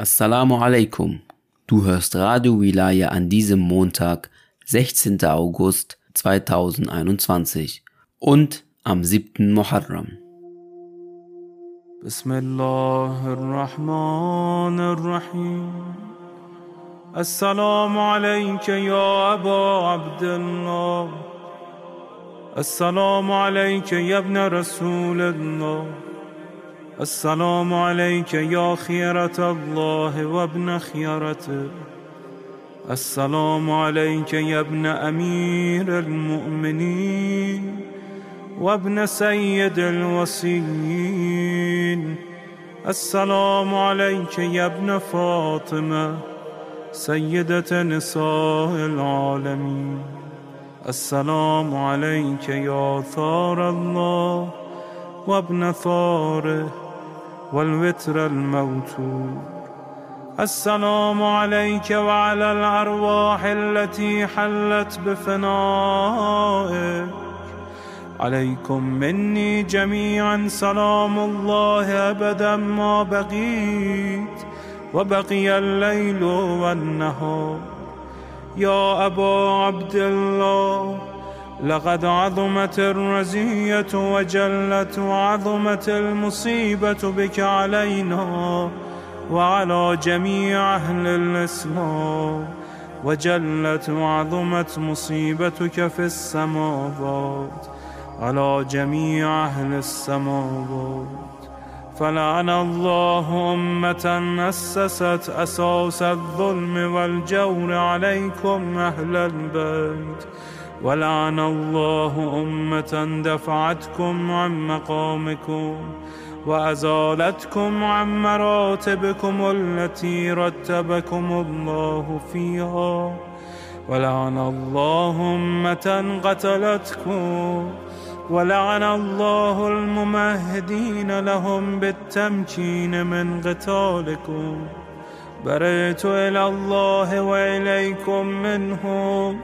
Assalamu alaikum. Du hörst Radio Wilaya an diesem Montag, 16. August 2021 und am 7. Muharram. Bismillahirrahmanirrahim. Assalamu alayka ya Abu Abdullah. Assalamu alayka ya Ibn Rasulullah. السلام عليك يا خيرة الله وابن خيرته السلام عليك يا ابن أمير المؤمنين وابن سيد الوصيين السلام عليك يا ابن فاطمة سيدة نساء العالمين. السلام عليك يا ثار الله وابن ثاره والوتر الموتور السلام عليك وعلى الأرواح التي حلت بفنائك. عليكم مني جميعا سلام الله أبدا ما بقيت. وبقي الليل والنهار. يا أبا عبد الله لقد عظمت الرزية وجلت وعظمت المصيبة بك علينا وعلى جميع أهل الإسلام. وجلت وعظمت مصيبتك في السماوات على جميع أهل السماوات. فلعن الله أمة أسست أساس الظلم والجور عليكم أهل البيت. ولعن الله أمة دفعتكم عن مقامكم وأزالتكم عن مراتبكم التي رتبكم الله فيها ولعن الله أمة قتلتكم ولعن الله الممهدين لهم بالتمكين من قتالكم بريت إلى الله وإليكم منهم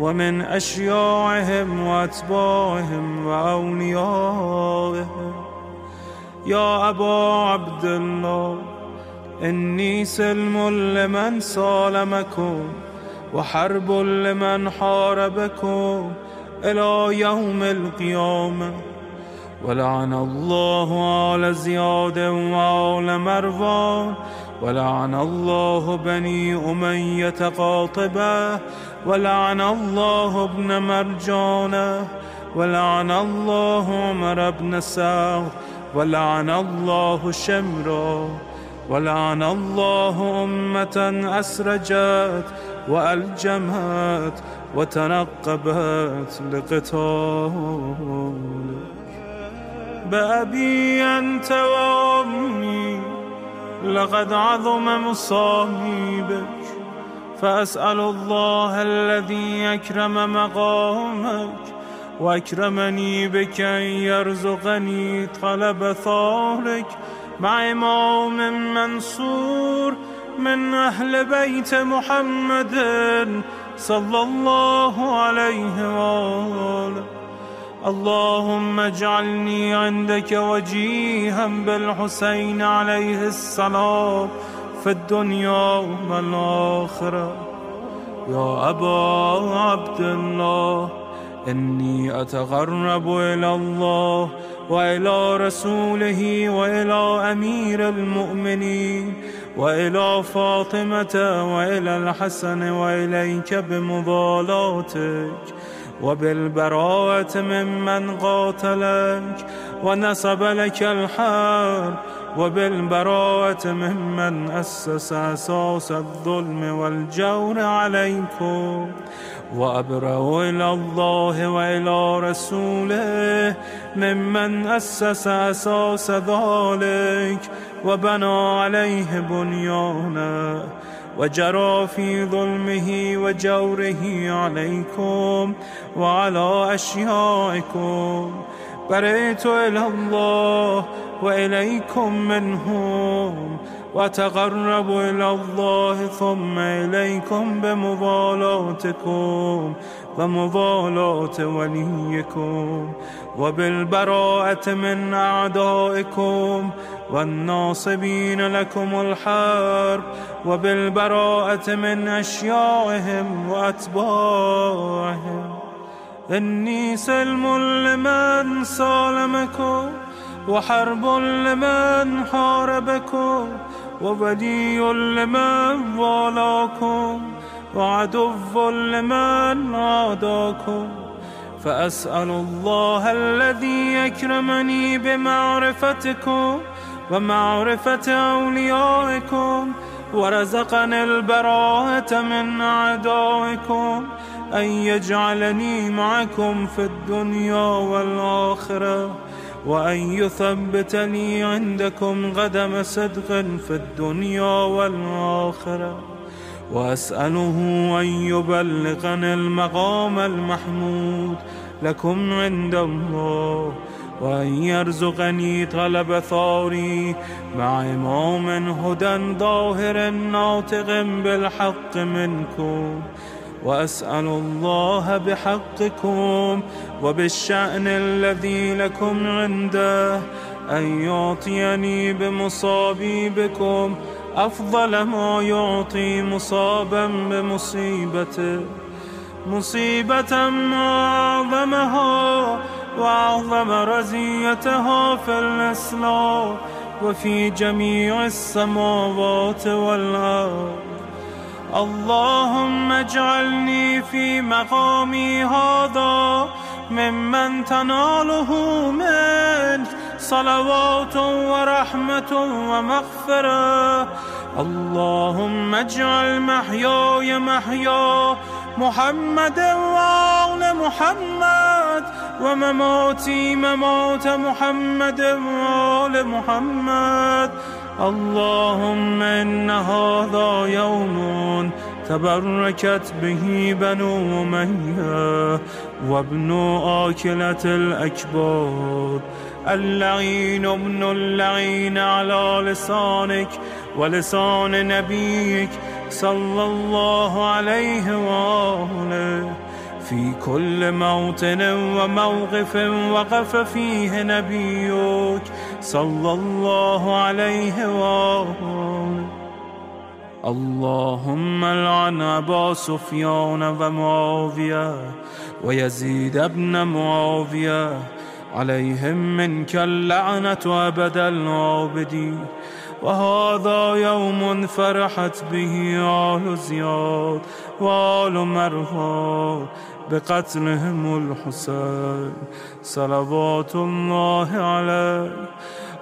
ومن أشياعهم وأتباعهم وأوليائهم. يا أبا عبد الله إني سلم لمن سالمكم وحرب لمن حاربكم إلى يوم القيامة. ولعن الله آل زياد وآل مروان ولعن الله بني أمية قاطبة. ولعن الله ابن مرجانة ولعن الله عمر بن سعد ولعن الله شمرا ولعن الله أمة أسرجت وألجمت وتنقبت لقتالك. بأبي أنت وأمي لقد عظم مصابيبك فأسأل الله الذي أكرم مقامك وأكرمني بك أن يرزقني طلب ثارك مع إمام منصور من أهل بيت محمد صلى الله عليه وآله. اللهم اجعلني عندك وجيها بالحسين عليه السلام. في الدنيا والآخرة يا أبا عبد الله إني أتقرب إلى الله وإلى رسوله وإلى أمير المؤمنين وإلى فاطمة وإلى الحسن وإليك بمضالاتك وبالبراءة ممن قاتلك ونسب لك الحرب وبالبراءة ممن أسس أساس الظلم والجور عليكم. وأبرأ إلى الله وإلى رسوله ممن أسس أساس ذلك وبنى عليه بنيانا وجرى في ظلمه وجوره عليكم وعلى أشيائكم. بريت إلى الله وإليكم منهم وأتقرب إلى الله ثم إليكم بمضالاتكم ومضالاة وليكم وبالبراءة من أعدائكم والناصبين لكم الحرب وبالبراءة من أشيائهم وأتباعهم إني سلم لمن سالمكم وحرب لمن حاربكم وولي لمن والاكم وعدو لمن عاداكم فأسأل الله الذي يكرمني بمعرفتكم ومعرفة أوليائكم ورزقني البراءة من أعدائكم أن يجعلني معكم في الدنيا والآخرة وأن يثبتني عندكم غدم صدق في الدنيا والآخرة. وأسأله أن يبلغني المقام المحمود لكم عند الله وأن يرزقني طلب ثاري مع إمام هدى ظاهر ناطق بالحق منكم. وأسأل الله بحقكم وبالشأن الذي لكم عنده أن يعطيني بمصابيبكم أفضل ما يعطي مصابا بمصيبته مصيبة ما أعظمها وأعظم رزيتها في الإسلام وفي جميع السماوات والأرض. اللهم اجعلني في مقامي هذا ممن تناله منك صلوات ورحمة ومغفرة. اللهم اجعل محياي محيا محمد وآل محمد ومماتي ممات محمد وآل محمد. اللهم إن هذا يوم تبركت به بنو أمية وابن آكلة الأكباد اللعين ابن اللعين على لسانك ولسان نبيك صلى الله عليه وآله. في كل موطن وموقف وقف فيه نبيك صلى الله عليه وآله. اللهم لعن أبا سفيان ومعاوية ويزيد ابن معاوية عليهم منك اللعنة أبد العابدين. وهذا يوم فرحت به آل زياد وآل مروان. بقتلهم الحسين. صلوات الله عليه.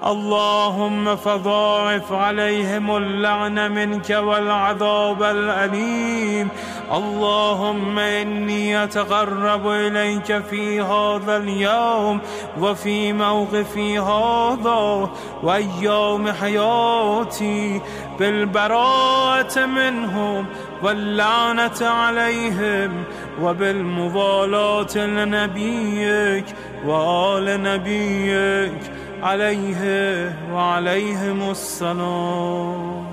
اللهم فضاعف عليهم اللعن منك والعذاب الأليم. اللهم إني أتقرب إليك في هذا اليوم وفي موقفي هذا وأيام حياتي بالبراءة منهم واللعنة عليهم وبالمضالاة لنبيك وآل نبيك عليه وعليهم السلام.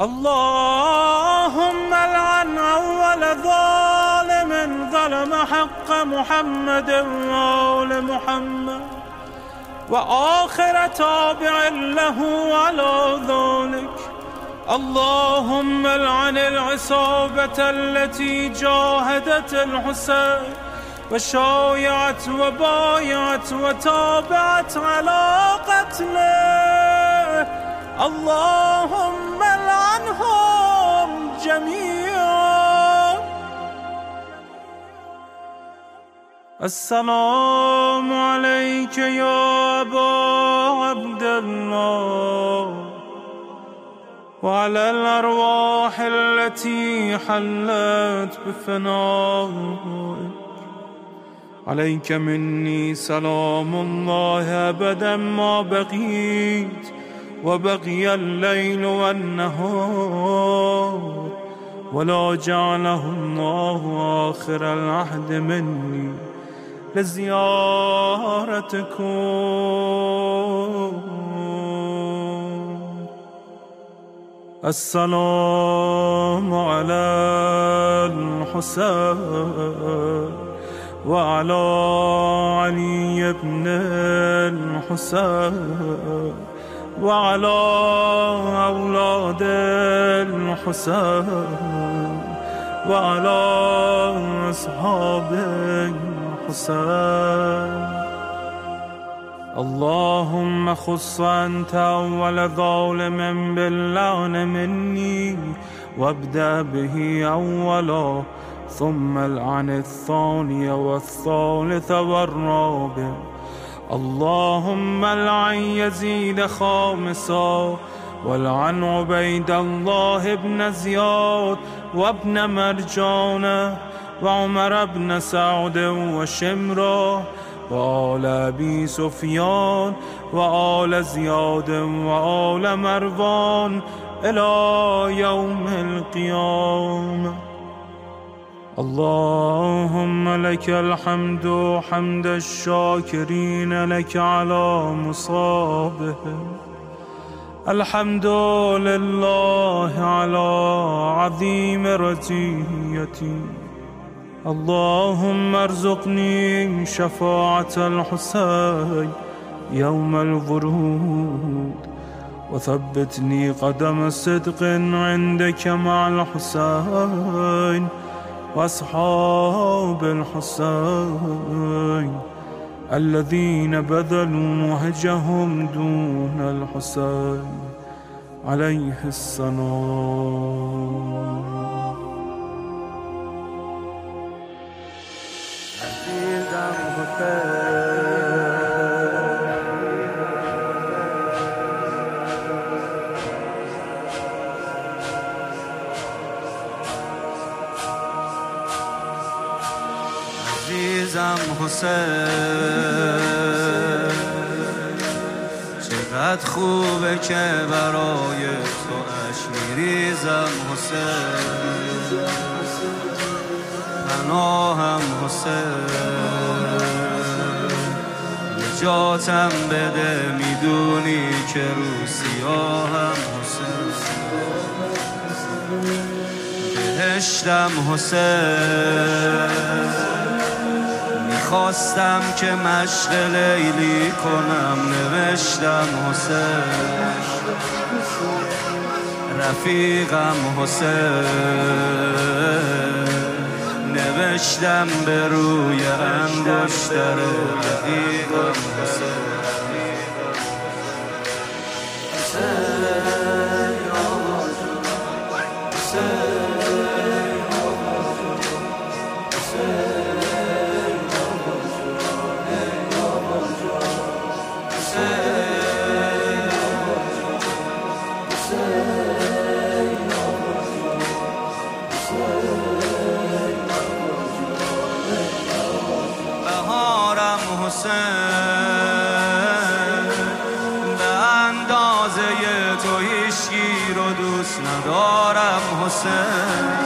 اللهم لعن أول ظالم ظلم حق محمد وآل محمد وآخر تابع له على ذلك. اللهم لعن العصابة التي جاهدت الحسين وشايعت وبايعت وتابعت على قتله. اللهم لعنهم جميعا. السلام عليك يا أبا عبد الله. وعلى الأرواح التي حلت بفنائك عليك مني سلام الله أبدا ما بقيت وبقي الليل والنهار. ولا جعله الله آخر العهد مني لزيارتكم. السلام على الحسين وعلى علي بن الحسين وعلى أولاد الحسين وعلى أصحاب الحسين. اللهم خص أنت أول ظالم باللعن مني وابدأ به أولا ثم العن الثاني والثالث والرابع. اللهم العن يزيد خامسا والعن عبيد الله بن زياد وابن مرجان وعمر بن سعد وشمره وآل أبي سفيان وآل زياد وآل مروان إلى يوم القيامة. اللهم لك الحمد حمد الشاكرين لك على مصابهم. الحمد لله على عظيم رزيتي. اللهم ارزقني شفاعة الحسين يوم الورود. وثبتني قدم صدق عندك مع الحسين وأصحاب الحسين الذين بذلوا وهجهم دون الحسين عليه السلام عزیزم حسین چقدر خوبه که برای تو اش میریزم حسین پناهم حسین نجاتم بده می‌دونی که رو سیاهم حسین بهشتم حسین خواستم که مشق لیلی کنم نوشتم حسین رفیقم حسین نوشتم به روی انگشتر رفیقم حسین به اندازه تو هیچگی رو دوست ندارم حسین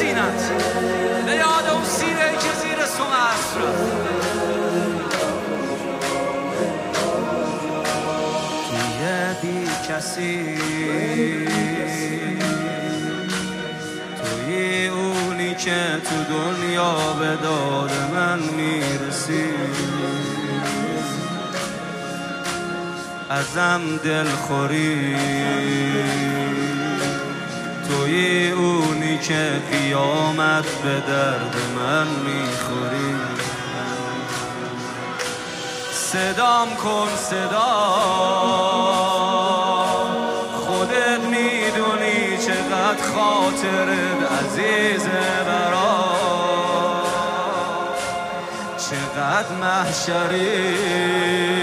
به یاد اون سیره که زیر سوم عصر توی بی کسی. توی اونی که تو دنیا به داد من می‌رسی. ازم دلخوری. توی اونی که قیامت به درد من می‌خوری. صدام کن صدا خودت می‌دونی چقدر خاطرت عزیزه برا چقدر محشری.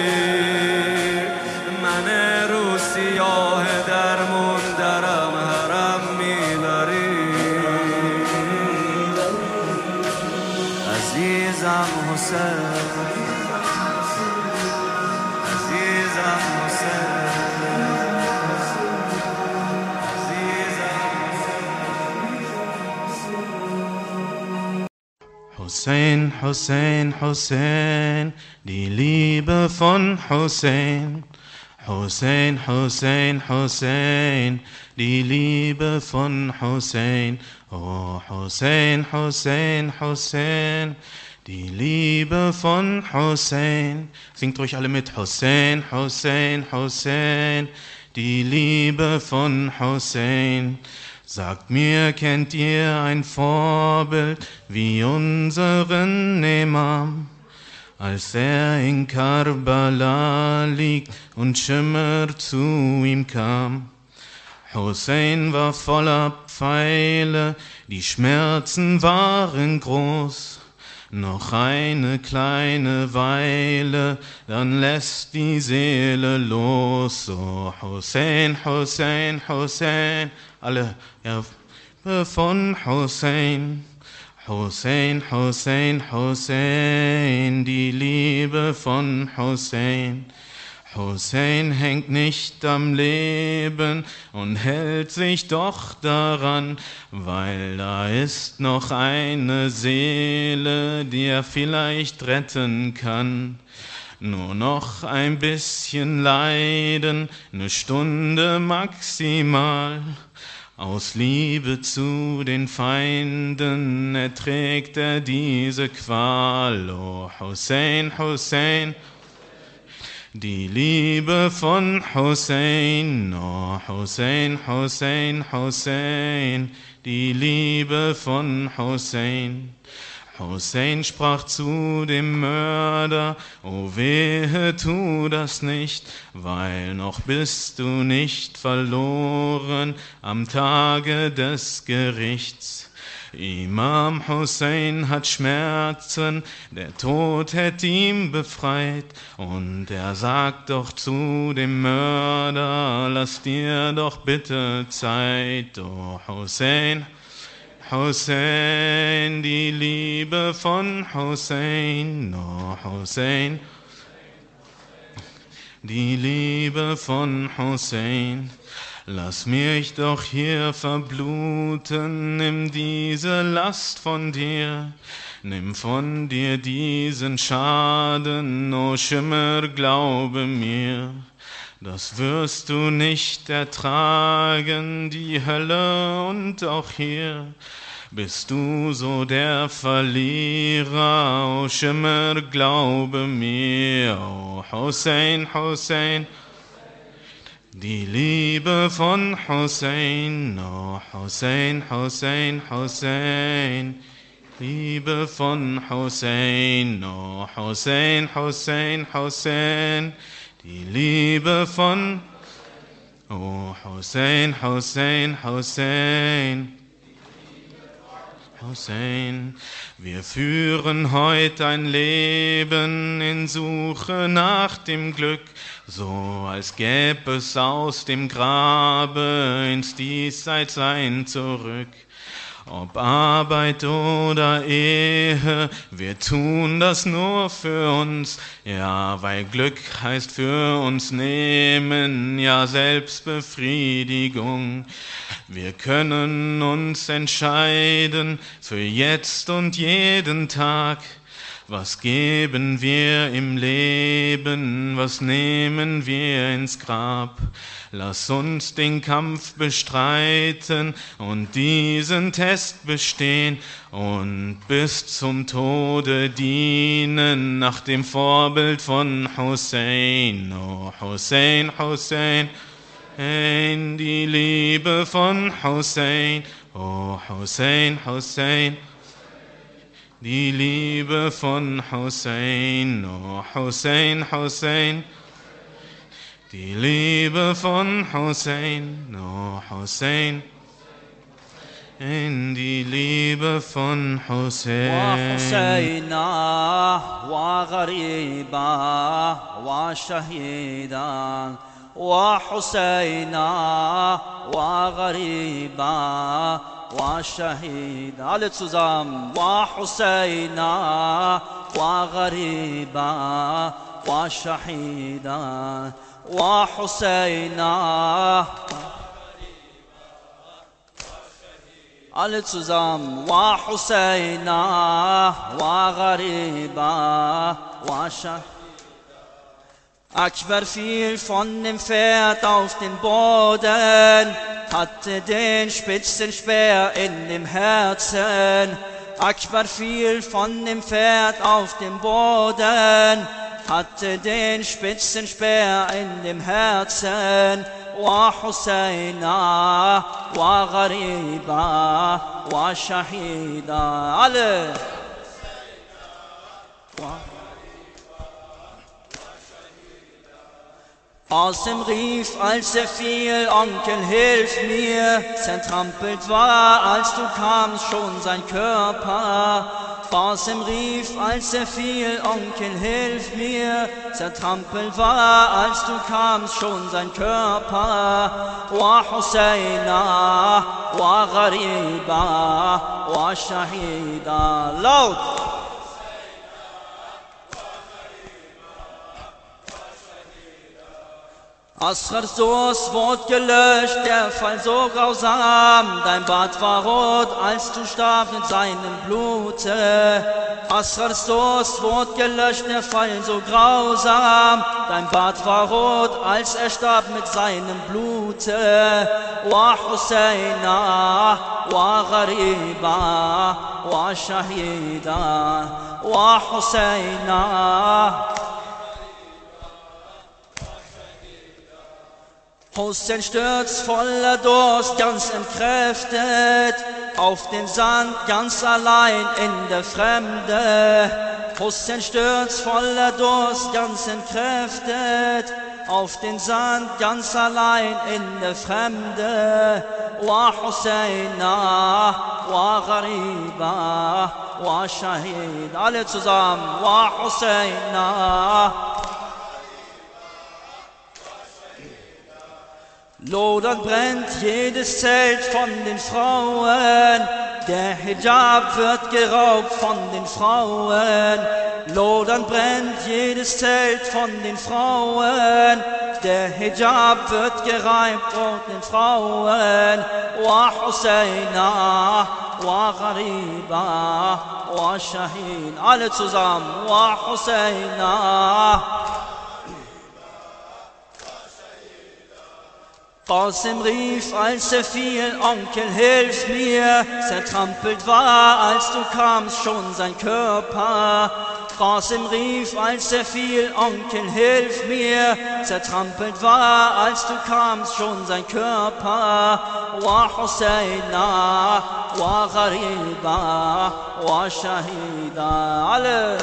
Hussein, Hussein, Hussein, die Liebe von Hussein. Hussein, Hussein, Hussein, die Liebe von Hussein. Oh, Hussein, Hussein, Hussein, die Liebe von Hussein. Singt ruhig alle mit. Hussein, Hussein, Hussein, die Liebe von Hussein. Sagt mir, kennt ihr ein Vorbild wie unseren Imam? Als er in Karbala liegt und Schimmer zu ihm kam. Hussein war voller Pfeile, die Schmerzen waren groß. Noch eine kleine Weile, dann lässt die Seele los. Oh, Hussein, Hussein, Hussein, alle ja, von Hussein. Hussein, Hussein, Hussein, die Liebe von Hussein. Hussein hängt nicht am Leben und hält sich doch daran, weil da ist noch eine Seele, die er vielleicht retten kann. Nur noch ein bisschen Leiden, eine Stunde maximal. Aus Liebe zu den Feinden erträgt er diese Qual. Oh Hussein, Hussein, die Liebe von Hussein, oh Hussein, Hussein, Hussein, die Liebe von Hussein. Hussein sprach zu dem Mörder, O wehe, tu das nicht, weil noch bist du nicht verloren am Tage des Gerichts. Imam Hussein hat Schmerzen, der Tod hätte ihm befreit, und er sagt doch zu dem Mörder, lass dir doch bitte Zeit, o Hussein, Hussein, die Liebe von Hussein, oh Hussein, die Liebe von Hussein. Lass mich doch hier verbluten, nimm diese Last von dir, nimm von dir diesen Schaden, o Schimmer, glaube mir. Das wirst du nicht ertragen, die Hölle und auch hier bist du so der Verlierer, o Schimmer, glaube mir, o Hussein, Hussein, die Liebe von Hussein, oh Hussein, Hussein, Hussein. Liebe von Hussein, oh Hussein, Hussein, Hussein. Die Liebe von Oh Hussein, Hussein, Hussein. Hussein, wir führen heute ein Leben in Suche nach dem Glück, so als gäbe es aus dem Grabe ins Diesseits ein zurück. Ob Arbeit oder Ehe, wir tun das nur für uns, ja, weil Glück heißt für uns nehmen, ja, Selbstbefriedigung. Wir können uns entscheiden für jetzt und jeden Tag, was geben wir im Leben, was nehmen wir ins Grab? Lass uns den Kampf bestreiten und diesen Test bestehen und bis zum Tode dienen nach dem Vorbild von Hussein. Oh Hussein, Hussein, in die Liebe von Hussein. Oh Hussein, Hussein, die Liebe von Hussein, oh Hussein, Hussein, die Liebe von Hussein, oh Hussein, in die Liebe von Hussein. وحسينا وغريبا وشهيدا وحسينا وغريبا وشهيدا alle zusammen وحسينا وغريبا وشهيدا وحسينا alle zusammen Ghariba wa Shah Akbar fiel von dem Pferd auf den Boden, hatte den spitzen Speer in dem Herzen. Akbar fiel von dem Pferd auf dem Boden, hatte den spitzen Speer in dem Herzen. وحسينا وغريبا وشهيدا alle Asim rief, als er fiel, Onkel, hilf mir. Zertrampelt war, als du kamst, schon sein Körper. Basim rief, als er fiel, Onkel, hilf mir. Zertrampelt war, als du kamst, schon sein Körper. Wa Husseina, wa Ghariba, wa Shahida. Laut! Aschers Durst wurde gelöscht, der Fall so grausam. Dein Bart war rot, als du starb mit seinem Blute. Aschers Durst wurde gelöscht, der Fall so grausam. Dein Bart war rot, als er starb mit seinem Blute. Wa Husseina, wa Ghariba, wa Shahida, wa Husseina. Hussein stürzt voller Durst, ganz entkräftet, auf den Sand ganz allein in der Fremde. Hussein stürzt voller Durst, ganz entkräftet, auf den Sand ganz allein in der Fremde. Wa Husseina, wa Ghariba, wa Shahid. Alle zusammen. Wa Husseina. Lodern brennt jedes Zelt von den Frauen, der Hijab wird geraubt von den Frauen. Lodern brennt jedes Zelt von den Frauen, der Hijab wird gereibt von den Frauen. Wa Husseina, wa Ghariba, wa Shahin. Alle zusammen. Wa Husseina. Qasim rief, als er fiel, Onkel, hilf mir. Zertrampelt war, als du kamst, schon sein Körper. Qasim rief, als er fiel, Onkel, hilf mir. Zertrampelt war, als du kamst, schon sein Körper. Wa Husseina, wa Ghariba, wa Shahida. Alle.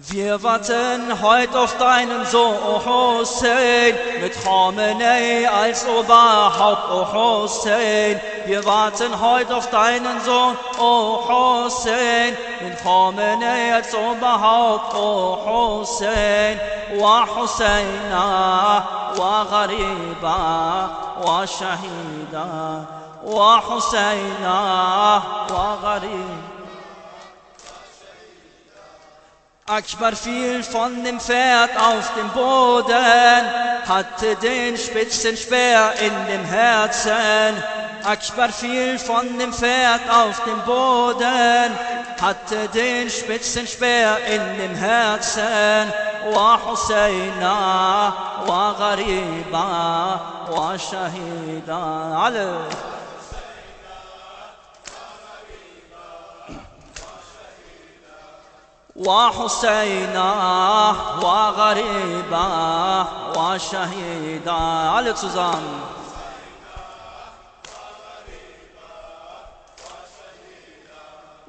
Wir warten heute auf deinen Sohn, Hussein, mit Khamenei als Oberhaupt, O Hussein. Wir warten heute auf deinen Sohn, O Hussein, mit Khamenei als Oberhaupt, O Hussein. Wa Husseina, wa Ghariba, wa Shahida. Wa Husseina, wa Ghariba. Akbar fiel von dem Pferd auf den Boden, hatte den spitzen Speer in dem Herzen. Akbar fiel von dem Pferd auf den Boden, hatte den spitzen Speer in dem Herzen. Wa Husseina, wa Ghariba, wa Shahida. Alle. وحسينا وغريبا وشهيدا. على zusammen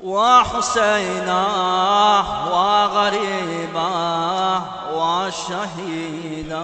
وحسينا وغريبا وشهيدا.